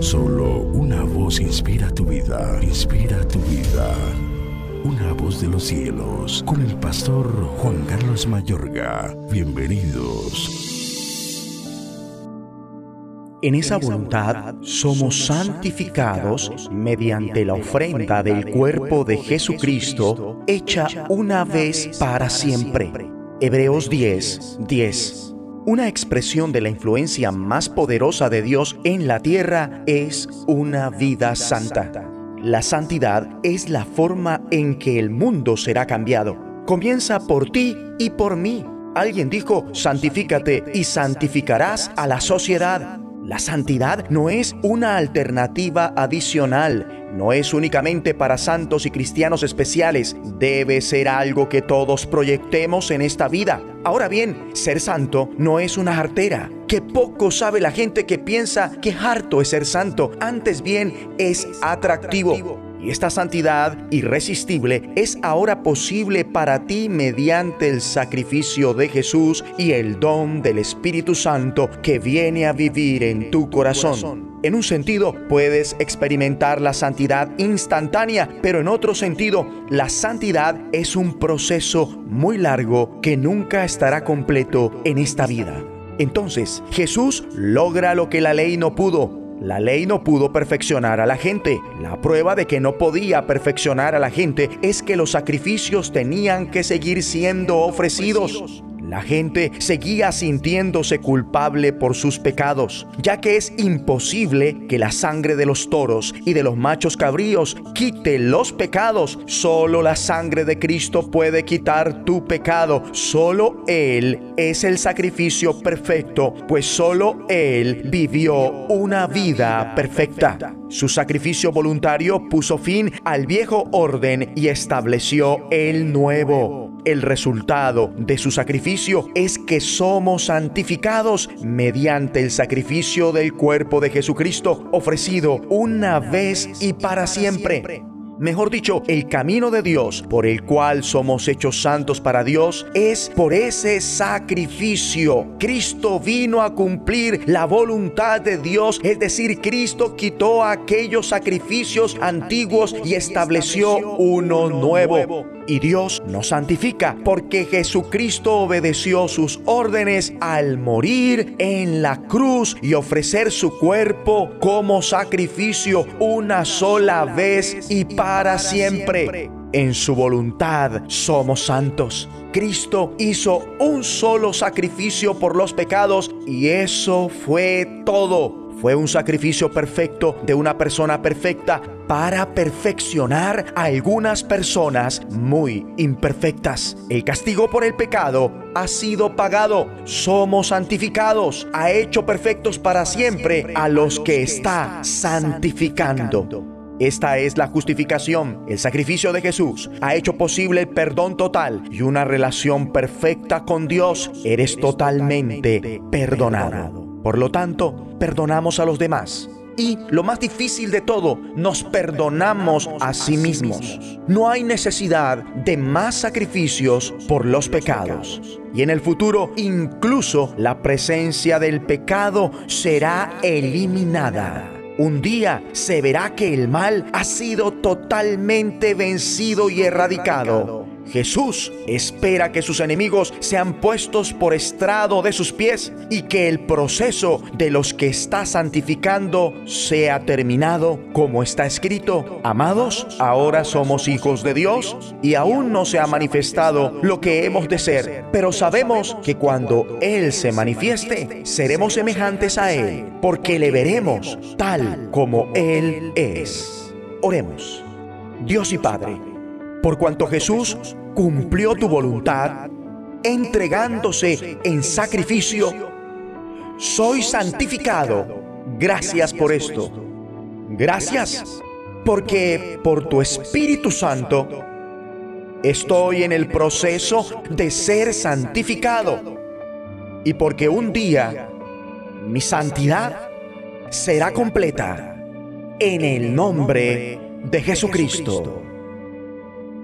Solo una voz inspira tu vida, inspira tu vida. Una voz de los cielos, con el pastor Juan Carlos Mayorga. Bienvenidos. En esa voluntad somos santificados mediante la ofrenda del cuerpo de Jesucristo hecha una vez para siempre. Hebreos 10, 10. Una expresión de la influencia más poderosa de Dios en la tierra es una vida santa. La santidad es la forma en que el mundo será cambiado. Comienza por ti y por mí. Alguien dijo, santifícate y santificarás a la sociedad. La santidad no es una alternativa adicional, no es únicamente para santos y cristianos especiales, debe ser algo que todos proyectemos en esta vida. Ahora bien, ser santo no es una artera, que poco sabe la gente que piensa que harto es ser santo, antes bien es atractivo. Esta santidad irresistible es ahora posible para ti mediante el sacrificio de Jesús y el don del Espíritu Santo que viene a vivir en tu corazón. En un sentido, puedes experimentar la santidad instantánea, pero en otro sentido, la santidad es un proceso muy largo que nunca estará completo en esta vida. Entonces, Jesús logra lo que la ley no pudo la ley no pudo perfeccionar a la gente. La prueba de que no podía perfeccionar a la gente es que los sacrificios tenían que seguir siendo ofrecidos. La gente seguía sintiéndose culpable por sus pecados, ya que es imposible que la sangre de los toros y de los machos cabríos quite los pecados. Solo la sangre de Cristo puede quitar tu pecado. Solo Él es el sacrificio perfecto, pues solo Él vivió una vida perfecta. Su sacrificio voluntario puso fin al viejo orden y estableció el nuevo el resultado de su sacrificio es que somos santificados mediante el sacrificio del cuerpo de Jesucristo ofrecido una vez y para siempre. Mejor dicho, el camino de Dios por el cual somos hechos santos para Dios es por ese sacrificio. Cristo vino a cumplir la voluntad de Dios, es decir, Cristo quitó aquellos sacrificios antiguos y estableció uno nuevo. Y Dios nos santifica porque Jesucristo obedeció sus órdenes al morir en la cruz y ofrecer su cuerpo como sacrificio una sola vez y para siempre. En su voluntad somos santos. Cristo hizo un solo sacrificio por los pecados y eso fue todo. Fue un sacrificio perfecto de una persona perfecta para perfeccionar a algunas personas muy imperfectas. El castigo por el pecado ha sido pagado. Somos santificados. Ha hecho perfectos para siempre a los que está santificando. Esta es la justificación. El sacrificio de Jesús ha hecho posible el perdón total y una relación perfecta con Dios. Eres totalmente perdonado. Por lo tanto, perdonamos a los demás. Y lo más difícil de todo, nos perdonamos a sí mismos. No hay necesidad de más sacrificios por los pecados. Y en el futuro, incluso la presencia del pecado será eliminada. Un día se verá que el mal ha sido totalmente vencido y erradicado Jesús espera que sus enemigos sean puestos por estrado de sus pies y que el proceso de los que está santificando sea terminado como está escrito. Amados, ahora somos hijos de Dios y aún no se ha manifestado lo que hemos de ser, pero sabemos que cuando Él se manifieste, seremos semejantes a Él, porque le veremos tal como Él es. Oremos. Dios y Padre, por cuanto Jesús cumplió tu voluntad, entregándose en sacrificio, soy santificado. Gracias por esto. Gracias porque por tu Espíritu Santo estoy en el proceso de ser santificado y porque un día mi santidad será completa en el nombre de Jesucristo